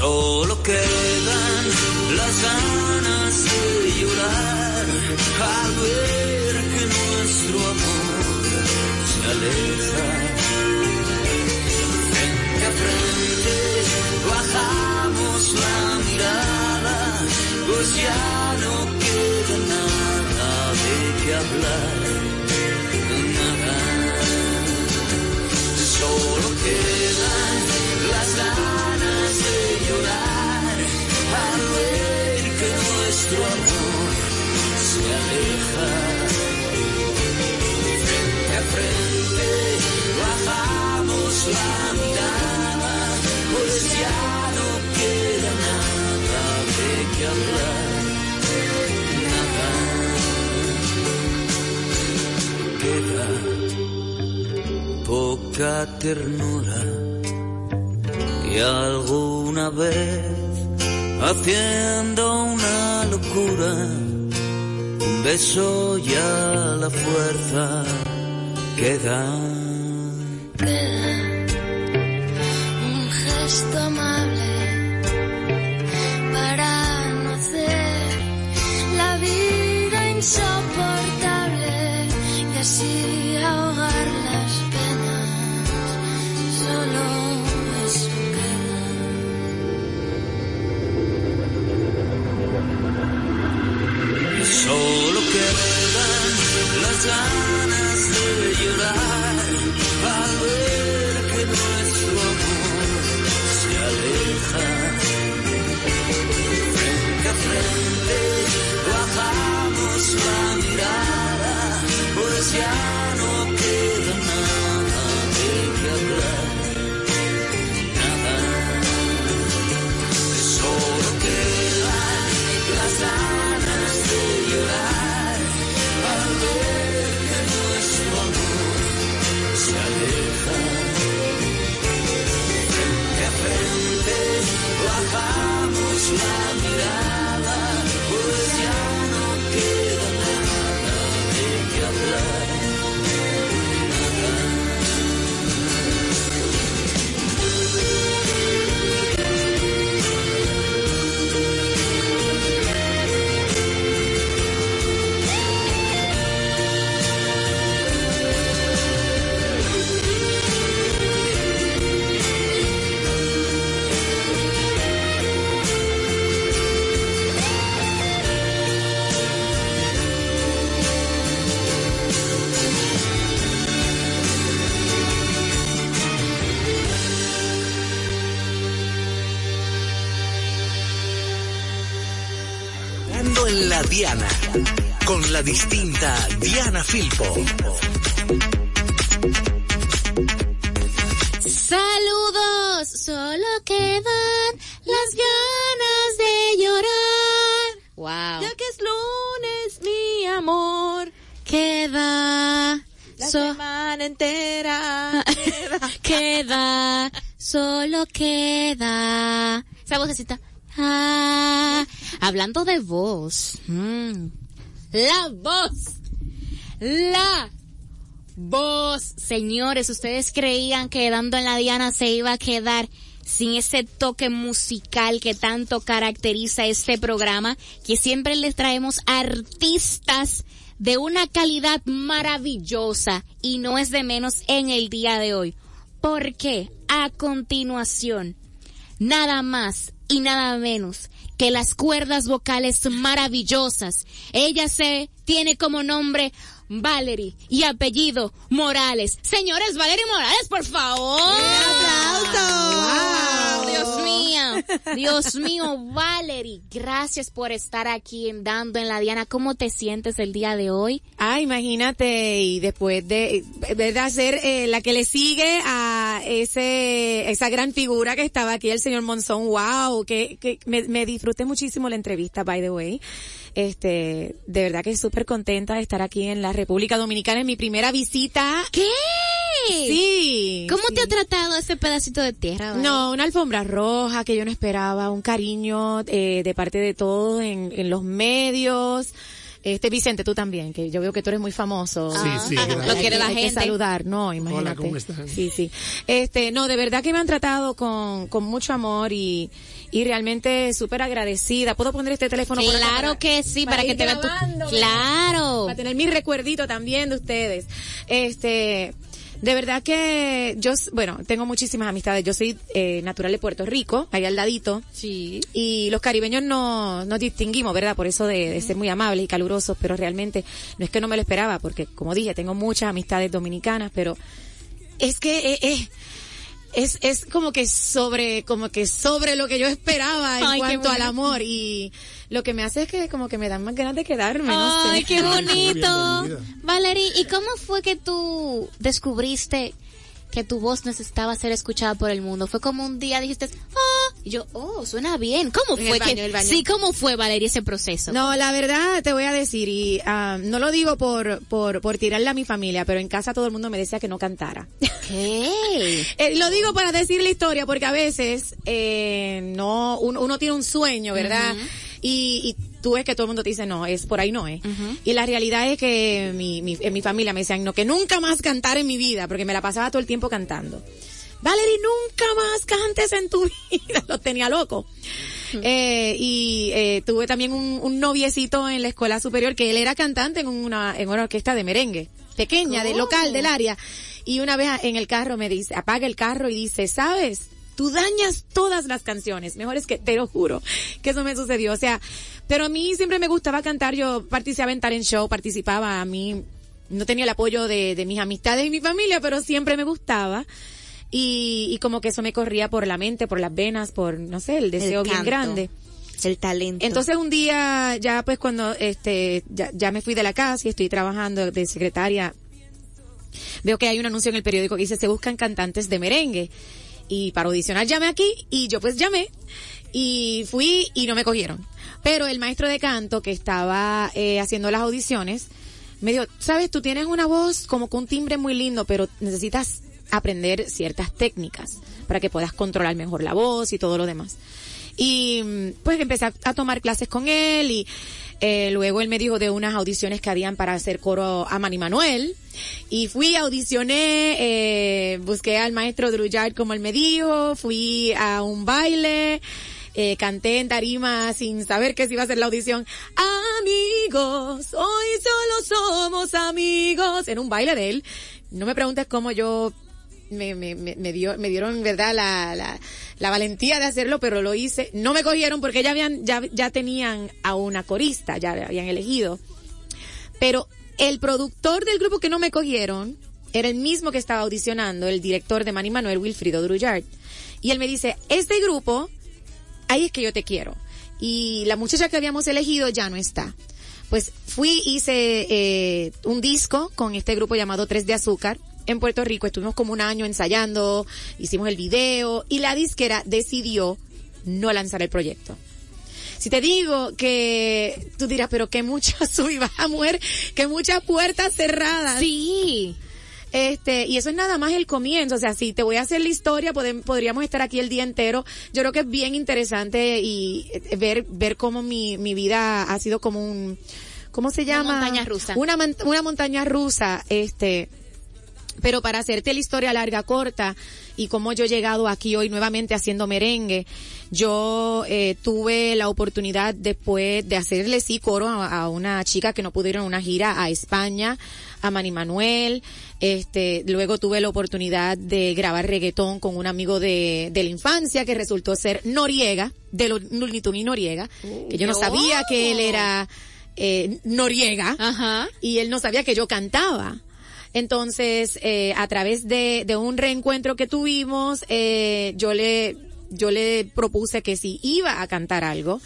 Solo quedan las ganas de llorar al ver que nuestro amor se aleja. Frente a frente bajamos la mirada, pues ya no queda nada de qué hablar. Nuestro amor se aleja. Frente a frente bajamos la mirada, pues ya no queda nada de qué hablar. Nada. Queda poca ternura y alguna vez haciendo una locura, un beso ya la fuerza queda. un las la Diana, con la distinta Diana Filpo. Saludos, solo quedan las ganas de llorar. Wow. Ya que es lunes, mi amor, Queda, la so- semana entera. <laughs> queda, solo queda. Esa vocecita. Ah, hablando de voz. mm, la voz. La voz. Señores, ustedes creían que dando en la Diana se iba a quedar sin ese toque musical que tanto caracteriza este programa, que siempre les traemos artistas de una calidad maravillosa y no es de menos en el día de hoy. Porque a continuación, nada más y nada menos que las cuerdas vocales maravillosas. Ella se tiene como nombre Valerie y apellido Morales. Señores, Valerie Morales, por favor. ¡Wow! Dios mío, <laughs> Dios mío, Valerie, gracias por estar aquí en Dando en la Diana. ¿Cómo te sientes el día de hoy? Ah, imagínate, y después de, de ser eh, la que le sigue a ese, esa gran figura que estaba aquí, el señor Monzón, wow, que, que me, me disfruté muchísimo la entrevista, by the way. Este, de verdad que súper contenta de estar aquí en la República Dominicana en mi primera visita. ¿Qué? Sí. ¿Cómo te ha tratado ese pedacito de tierra? No, una alfombra roja que yo no esperaba, un cariño eh, de parte de todos en, en los medios. Este Vicente, tú también, que yo veo que tú eres muy famoso. Sí, sí, Hay que- gracias. Lo quiere la hay que gente. saludar, no, imagínate. Hola, ¿cómo están? Sí, sí. Este, no, de verdad que me han tratado con, con mucho amor y, y realmente súper agradecida. ¿Puedo poner este teléfono por Claro para- que sí, para, que te vean tu... Claro. para tener mi recuerdito también de ustedes. Este, de verdad que yo, bueno, tengo muchísimas amistades. Yo soy eh, natural de Puerto Rico, ahí al ladito. Sí. Y los caribeños no nos distinguimos, ¿verdad? Por eso de, de ser muy amables y calurosos, pero realmente no es que no me lo esperaba, porque como dije, tengo muchas amistades dominicanas, pero es que eh, eh, es, es como que sobre, como que sobre lo que yo esperaba en Ay, cuanto al amor y lo que me hace es que como que me dan más ganas de quedarme, no Ay, sé. qué bonito. Valerie, ¿y cómo fue que tú descubriste que tu voz necesitaba ser escuchada por el mundo? Fue como un día dijiste, ah, y yo, oh, suena bien. ¿Cómo En fue el baño, que, el baño. sí, cómo fue Valerie ese proceso? No, la verdad te voy a decir, y ah, no lo digo por, por, por tirarle a mi familia, pero en casa todo el mundo me decía que no cantara. ¿Qué? <laughs> Eh, lo digo para decir la historia porque a veces eh, no uno, uno tiene un sueño, ¿verdad? Y, y tú ves que todo el mundo te dice no, es por ahí no es. Y la realidad es que mi, mi, en mi familia me decían no, que nunca más cantar en mi vida porque me la pasaba todo el tiempo cantando. Valerie, nunca más cantes en tu <laughs> vida. Lo tenía loco. Eh, y eh, tuve también un, un noviecito en la escuela superior que él era cantante en una, en una orquesta de merengue, pequeña, de local, del área. Y una vez en el carro me dice, apaga el carro y dice, ¿sabes? Tú dañas todas las canciones. Mejor es que te lo juro que eso me sucedió. O sea, pero a mí siempre me gustaba cantar. Yo participaba en talent show, participaba. A mí no tenía el apoyo de, de mis amistades y mi familia, pero siempre me gustaba. Y, y como que eso me corría por la mente, por las venas, por, no sé, el deseo bien canto. grande. El talento. Entonces un día, ya pues cuando este, ya, ya me fui de la casa y estoy trabajando de secretaria, veo que hay un anuncio en el periódico que dice se buscan cantantes de merengue. Y para audicionar llamé aquí y yo pues llamé y fui y no me cogieron. Pero el maestro de canto que estaba eh, haciendo las audiciones me dijo, sabes, tú tienes una voz como con un timbre muy lindo, pero necesitas aprender ciertas técnicas para que puedas controlar mejor la voz y todo lo demás. Y mm, pues empecé a, a tomar clases con él y eh, luego él me dijo de unas audiciones que habían para hacer coro a Manny Manuel. Y fui, audicioné, eh, busqué al maestro Druyard como él me dijo, fui a un baile, eh, canté en tarima sin saber que se iba a hacer la audición. Amigos, hoy solo somos amigos. En un baile de él. No me preguntes cómo yo me, me, me, dio, me dieron verdad la, la, la valentía de hacerlo, pero lo hice. No me cogieron porque ya habían, ya, ya tenían a una corista, ya habían elegido. Pero el productor del grupo que no me cogieron era el mismo que estaba audicionando, el director de Manny Manuel, Wilfrido Druyard. Y él me dice, este grupo, ahí es que yo te quiero. Y la muchacha que habíamos elegido ya no está. Pues fui, hice eh, un disco con este grupo llamado Tres de Azúcar en Puerto Rico. Estuvimos como un año ensayando, hicimos el video y la disquera decidió no lanzar el proyecto. Si te digo que tú dirás, pero que mucha <laughs> subida mujer, que muchas puertas cerradas. Sí. Este, y eso es nada más el comienzo. O sea, si te voy a hacer la historia, podem- podríamos estar aquí el día entero. Yo creo que es bien interesante y eh, ver, ver cómo mi, mi vida ha sido como un, ¿cómo se llama? montaña rusa. Una, una montaña rusa, este, pero para hacerte la historia larga, corta, y cómo yo he llegado aquí hoy nuevamente haciendo merengue, yo eh, tuve la oportunidad después de hacerle sí coro a, a una chica que no pudieron una gira a España, a Manny Manuel, este, luego tuve la oportunidad de grabar reggaetón con un amigo de, de la infancia que resultó ser Noriega, de Tunes y Noriega, que yo no sabía que él era eh, Noriega, y él no sabía que yo cantaba. Entonces, eh, a través de, de un reencuentro que tuvimos, eh, yo le, yo le propuse que si iba a cantar algo,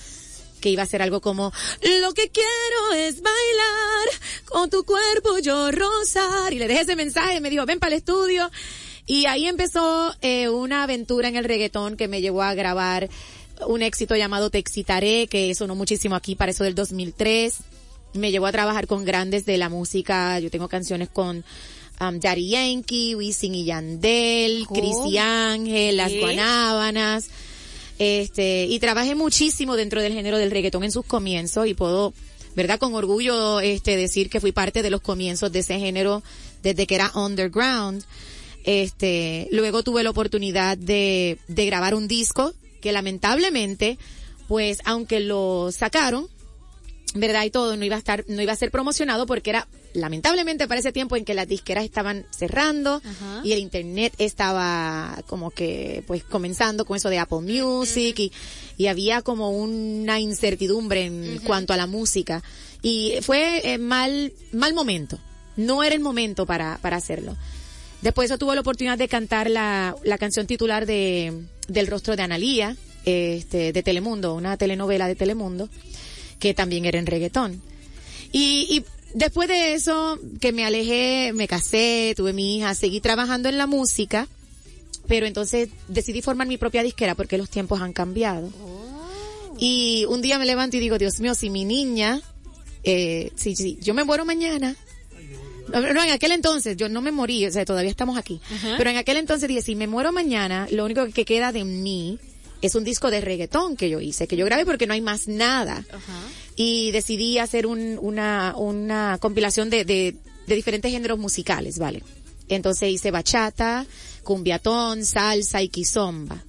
que iba a ser algo como, lo que quiero es bailar, con tu cuerpo yo rozar. Y le dejé ese mensaje, me dijo, ven para el estudio. Y ahí empezó eh, una aventura en el reggaetón que me llevó a grabar un éxito llamado Te Excitaré, que sonó muchísimo aquí para eso del 2003 me llevó a trabajar con grandes de la música. Yo tengo canciones con um, Daddy Yankee, Wisin y Yandel, ¿Cómo? Cristi Ángel, Las. Guanábanas. Este, y trabajé muchísimo dentro del género del reggaetón en sus comienzos y puedo, verdad, con orgullo, este, decir que fui parte de los comienzos de ese género desde que era underground. Este, luego tuve la oportunidad de, de grabar un disco que lamentablemente, pues, aunque lo sacaron, verdad y todo no iba a estar no iba a ser promocionado porque era lamentablemente para ese tiempo en que las disqueras estaban cerrando Ajá. y el internet estaba como que pues comenzando con eso de Apple Music y, y había como una incertidumbre en cuanto a la música. Y fue eh, mal mal momento. No era el momento para para hacerlo. Después de eso tuve la oportunidad de cantar la, la canción titular de del rostro de Analía, este, de Telemundo, una telenovela de Telemundo, que también era en reggaetón. Y, y después de eso, que me alejé, me casé, tuve mi hija, seguí trabajando en la música, pero entonces decidí formar mi propia disquera porque los tiempos han cambiado. Y un día me levanto y digo, Dios mío, si mi niña, eh, si, si yo me muero mañana, no, no, en aquel entonces, yo no me morí, o sea, todavía estamos aquí. Pero en aquel entonces dije, si me muero mañana, lo único que queda de mí es un disco de reggaetón que yo hice, que yo grabé porque no hay más nada. Y decidí hacer un, una, una compilación de, de, de diferentes géneros musicales, ¿vale? Entonces hice bachata, cumbiatón, salsa y quizomba.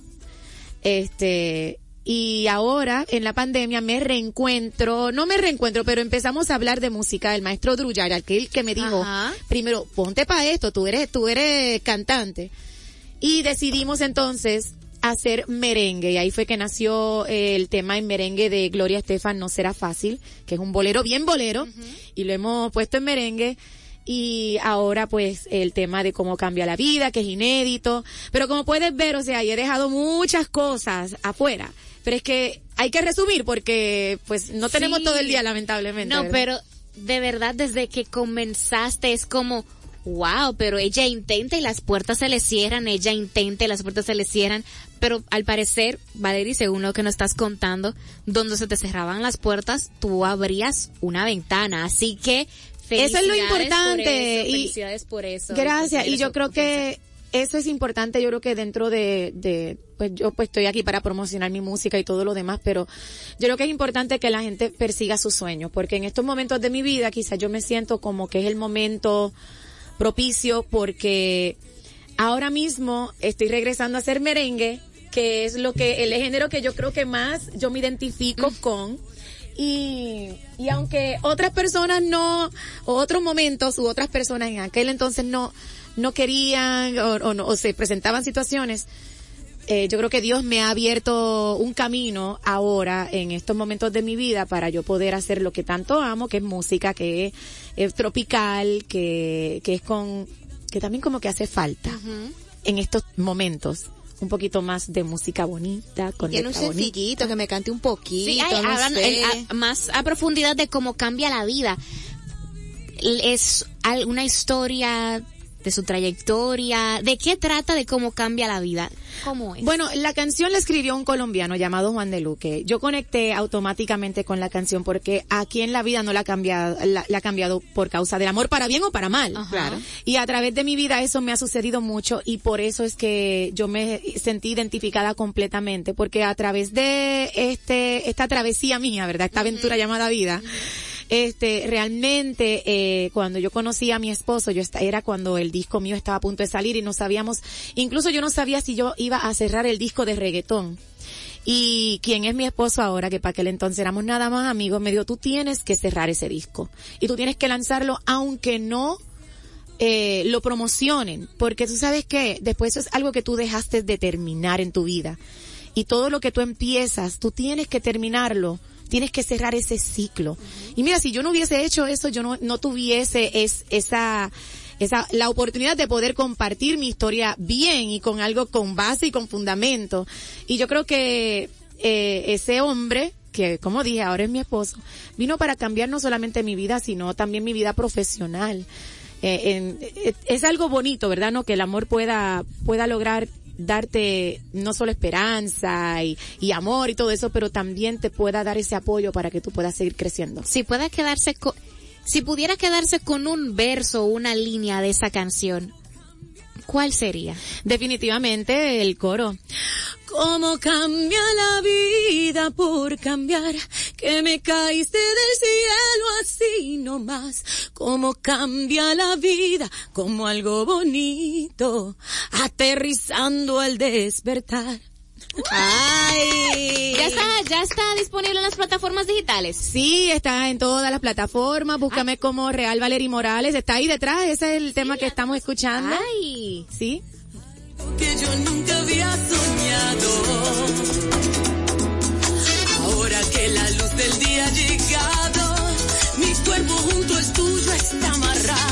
Este, y ahora en la pandemia me reencuentro, no me reencuentro, pero empezamos a hablar de música del maestro Druyar, aquel que me dijo, primero, ponte para esto, tú eres, tú eres cantante. Y decidimos entonces hacer merengue y ahí fue que nació eh, el tema en merengue de Gloria Estefan No Será Fácil, que es un bolero bien bolero y lo hemos puesto en merengue y ahora pues el tema de cómo cambia la vida, que es inédito, pero como puedes ver, o sea, yo he dejado muchas cosas afuera, pero es que hay que resumir porque pues no tenemos Sí. todo el día lamentablemente. No, ¿verdad? pero de verdad desde que comenzaste es como, wow, pero ella intenta y las puertas se le cierran, ella intenta y las puertas se le cierran, pero al parecer, Valerie, según lo que nos estás contando, donde se te cerraban las puertas, tú abrías una ventana, así que Eso es lo felicidades por importante, eso, y- felicidades por eso. Gracias, y yo creo que eso es importante, yo creo que dentro de, de, pues yo pues estoy aquí para promocionar mi música y todo lo demás, pero yo creo que es importante que la gente persiga sus sueños, porque en estos momentos de mi vida quizás yo me siento como que es el momento propicio porque ahora mismo estoy regresando a hacer merengue, que es lo que, el género que yo creo que más yo me identifico con. Y, y aunque otras personas no, o otros momentos u otras personas en aquel entonces no, no querían o, o no, o se presentaban situaciones, eh, yo creo que Dios me ha abierto un camino ahora en estos momentos de mi vida para yo poder hacer lo que tanto amo, que es música, que es, es tropical, que, que es con, que también como que hace falta en estos momentos. Un poquito más de música bonita, con Tiene un letra bonita. sencillito que me cante un poquito. Sí, ay, no hablando- sé. el- a- más a profundidad de cómo cambia la vida. Es una historia de su trayectoria, de qué trata de cómo cambia la vida. ¿Cómo es? Bueno, la canción la escribió un colombiano llamado Juan de Luque. Yo conecté automáticamente con la canción porque aquí en la vida no la ha cambiado, la, la ha cambiado por causa del amor para bien o para mal. Claro. Y a través de mi vida eso me ha sucedido mucho y por eso es que yo me sentí identificada completamente porque a través de este, esta travesía mía, ¿verdad? Esta aventura llamada vida. Este, realmente, eh, cuando yo conocí a mi esposo, yo esta- era cuando el disco mío estaba a punto de salir y no sabíamos, incluso yo no sabía si yo iba a cerrar el disco de reggaetón. Y quien es mi esposo ahora, que para aquel entonces éramos nada más amigos, me dijo, tú tienes que cerrar ese disco. Y tú tienes que lanzarlo aunque no eh, lo promocionen. Porque tú sabes que después eso es algo que tú dejaste de terminar en tu vida. Y todo lo que tú empiezas, tú tienes que terminarlo. Tienes que cerrar ese ciclo. Y mira, si yo no hubiese hecho eso, yo no, no tuviese es, esa, esa, la oportunidad de poder compartir mi historia bien y con algo con base y con fundamento. Y yo creo que, eh, ese hombre, que como dije, ahora es mi esposo, vino para cambiar no solamente mi vida, sino también mi vida profesional. Eh, en- eh, es algo bonito, ¿verdad? No que el amor pueda, pueda lograr darte no solo esperanza y, y amor y todo eso, pero también te pueda dar ese apoyo para que tú puedas seguir creciendo. si pueda quedarse con, si pudiera quedarse con un verso o una línea de esa canción, ¿cuál sería? Definitivamente el coro. Cómo cambia la vida por cambiar, que me caíste del cielo así nomás. Cómo cambia la vida como algo bonito, aterrizando al despertar. Ay. ¿Ya está, ya está disponible en las plataformas digitales? Sí, está en todas las plataformas, búscame como Real Valery Morales, está ahí detrás, ese es el tema que estamos escuchando. Ay. Sí. que yo nunca había soñado. Ahora que la luz del día ha llegado, mi cuerpo junto al tuyo está amarrado.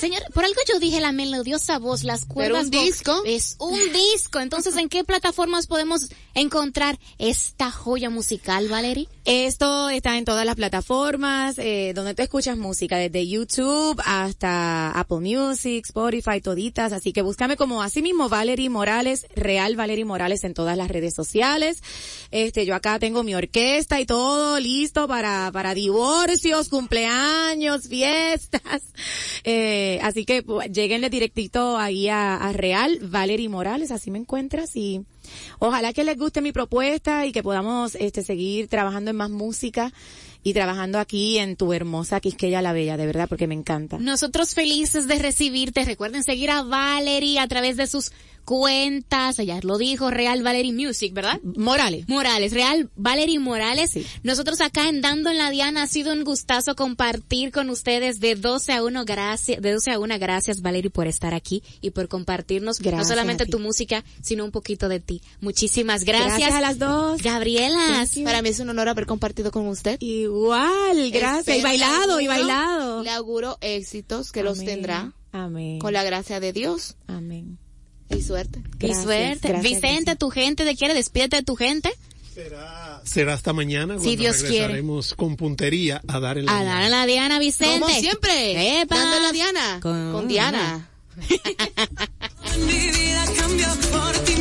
Señor, por algo yo dije la melodiosa voz, las cuerdas. un vo- disco. Es un disco. Entonces, ¿en qué plataformas podemos encontrar esta joya musical, Valerie? Esto está en todas las plataformas eh, donde tú escuchas música, desde YouTube hasta Apple Music, Spotify, toditas. Así que búscame como así mismo Valerie Morales, Real Valerie Morales en todas las redes sociales. Este, yo acá tengo mi orquesta y todo listo para para divorcios, cumpleaños, fiestas. <laughs> Eh, así que lleguenle directito ahí a, Real Valerie Morales, así me encuentras y Ojalá que les guste mi propuesta y que podamos este seguir trabajando en más música y trabajando aquí en tu hermosa Quisqueya la Bella, de verdad, porque me encanta. Nosotros felices de recibirte. Recuerden seguir a Valerie a través de sus cuentas. Ella lo dijo, Real Valerie Music, ¿verdad? Morales. Morales, Real Valerie Morales. Nosotros acá en Dando en la Diana ha sido un gustazo compartir con ustedes de 12 a 1. Gracias, de 12 a 1. Gracias, Valerie, por estar aquí y por compartirnos no Gracias solamente a ti. tu música, sino un poquito de ti. Muchísimas gracias. Gracias a las dos. Gabriela. Para mí es un honor haber compartido con usted. Igual, gracias. Y bailado, y bailado. Le auguro éxitos que los tendrá Amén. con la gracia de Dios Amén. Y suerte. y suerte. Vicente, tu gente te quiere, despídete de tu gente. Será hasta mañana Si cuando Dios quiere. regresaremos con puntería a dar el A dar a la Diana, Vicente. Como siempre, Epa. dando la Diana, Con- con Diana. <laughs> Mi vida cambió por ti,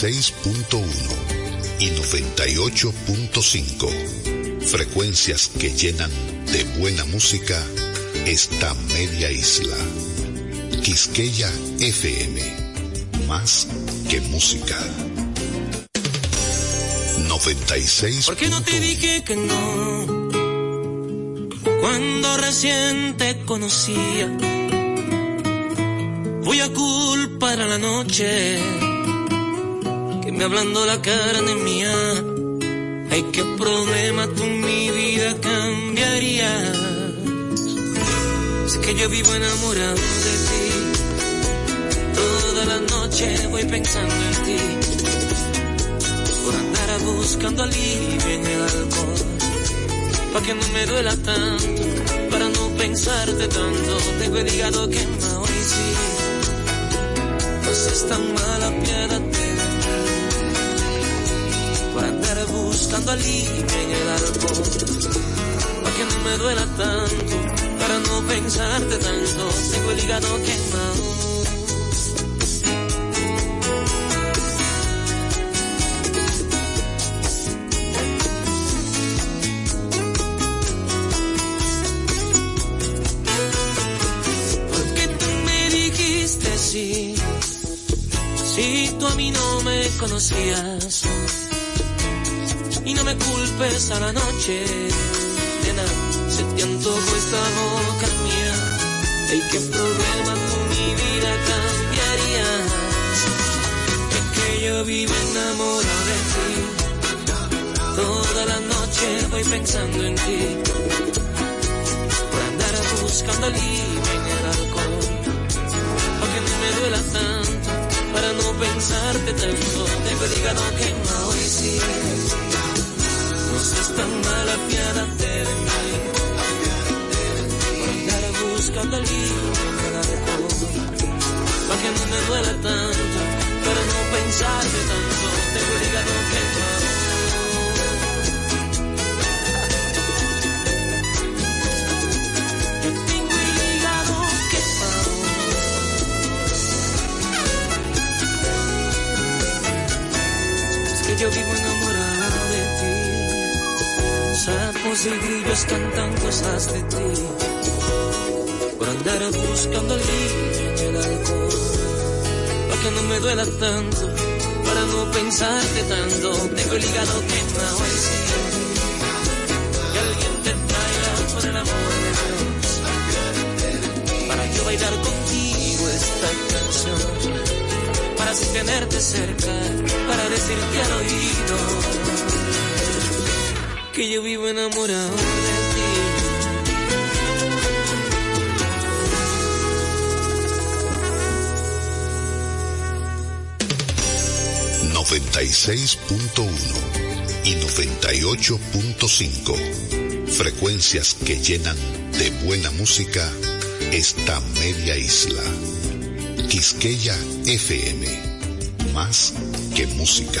96.1 y 98.5. Frecuencias que llenan de buena música esta media isla. Quisqueya FM. Más que música. 96. ¿Por qué no te dije que no? Cuando recién te conocía. Voy a culpar a la noche que me hablando la carne mía. Ay, qué problema tú mi vida cambiarías. Sé que yo vivo enamorado de ti. Toda la noche voy pensando en ti por andar buscando alivio en el alcohol. Pa' que no me duela tanto, para no pensarte tanto, tengo el hígado quemado y sí. No seas tan mala, piérdate. Por andar buscando alivio en el alcohol. Pa' que no me duela tanto, para no pensarte tanto, tengo el hígado quemado. Si tú a mí no me conocías me culpes a la noche, nena, se te antojó esta boca mía, el que problema tú mi vida cambiarías, es que yo vivo enamorado de ti, toda la noche voy pensando en ti. Por andar buscando alivio en el alcohol. Aunque no me duela tanto, para no pensarte tanto, tengo el hígado quemado y sí. Seas tan mala, piádate de mí. Por andar buscando alivio en el alcohol. Aunque no me duela tanto, para no pensarte tanto, tengo el hígado quemado. Sapos y grillos cantan cosas de ti. Por andar buscando alivio en el alcohol. para que no me duela tanto, para no pensarte tanto. Tengo el hígado quemado y sí. Que alguien te traiga por el amor de Dios. Para yo bailar contigo esta canción. Para así tenerte cerca, para decirte al oído. Que yo vivo enamorado de ti. 96.1 y 98.5. Frecuencias que llenan de buena música esta media isla. Quisqueya FM. Más que música.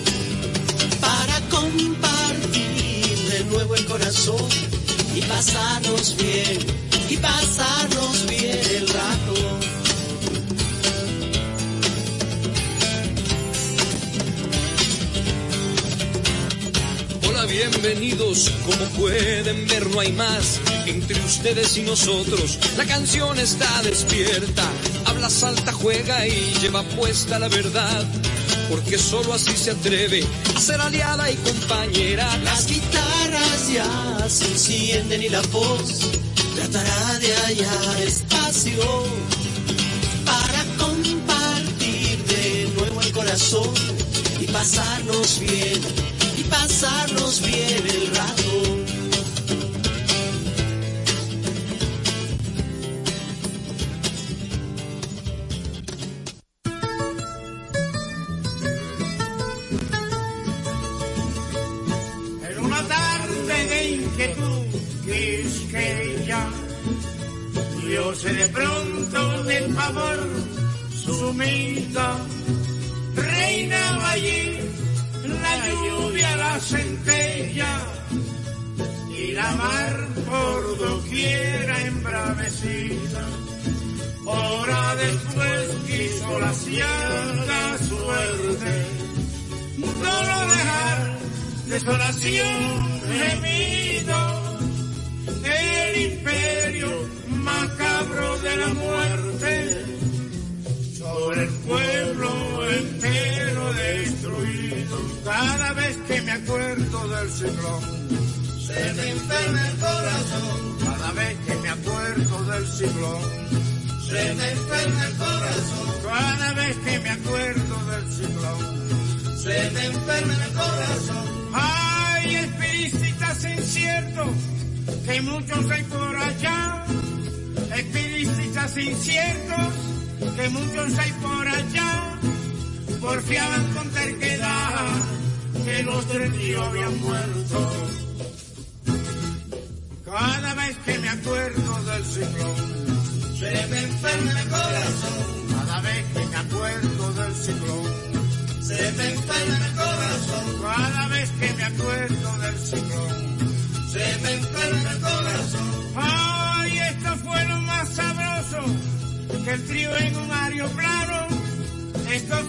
para compartir de nuevo el corazón y pasarnos bien, y pasarnos bien el rato. Bienvenidos. Como pueden ver, no hay más entre ustedes y nosotros. La canción está despierta, habla, salta, juega y lleva puesta la verdad. Porque solo así se atreve a ser aliada y compañera. Las guitarras ya se encienden y la voz tratará de hallar espacio para compartir de nuevo el corazón y pasarnos bien, y pasarnos bien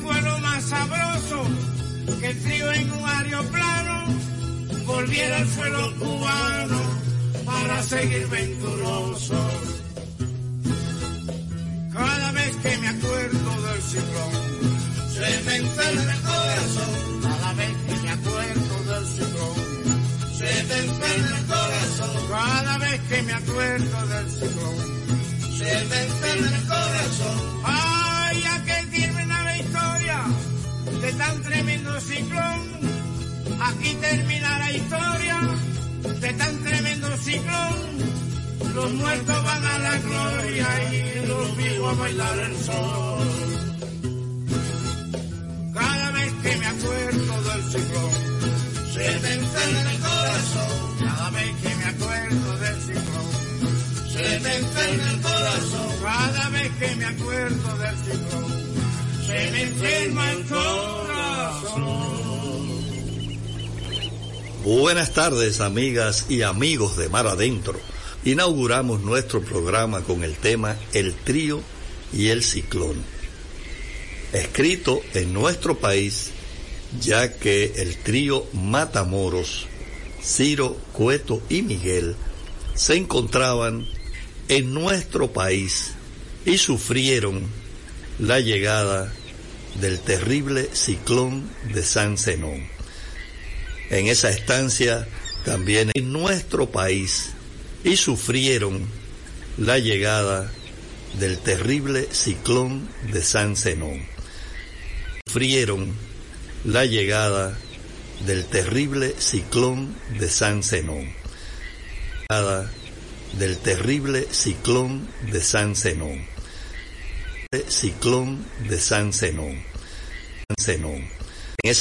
fue lo más sabroso que el trío en un aeroplano volviera al suelo cubano para seguir venturoso. Cada vez que me acuerdo del ciclón, se me enferma el corazón. Cada vez que me acuerdo del ciclón, se me enferma el corazón. Cada vez que me acuerdo del ciclón, se me enferma el corazón. de tan tremendo ciclón. Aquí termina la historia de tan tremendo ciclón. Los muertos van a la gloria y los vivos a bailar el sol. Cada vez que me acuerdo del ciclón, se me enferma el corazón. Cada vez que me acuerdo del ciclón, se me enferma el corazón. Cada vez que me acuerdo del ciclón. Buenas tardes, amigas y amigos de Mar Adentro. Inauguramos nuestro programa con el tema El trío y el ciclón. Escrito en nuestro país, ya que el trío Matamoros, Ciro, Cueto y Miguel se encontraban en nuestro país y sufrieron la llegada del terrible ciclón de San Zenón. En esa estancia también en nuestro país y sufrieron la llegada del terrible ciclón de San Zenón. Sufrieron la llegada del terrible ciclón de San Zenón. Del terrible ciclón de San Zenón. Ciclón de San Zenón. San Zenón. En esa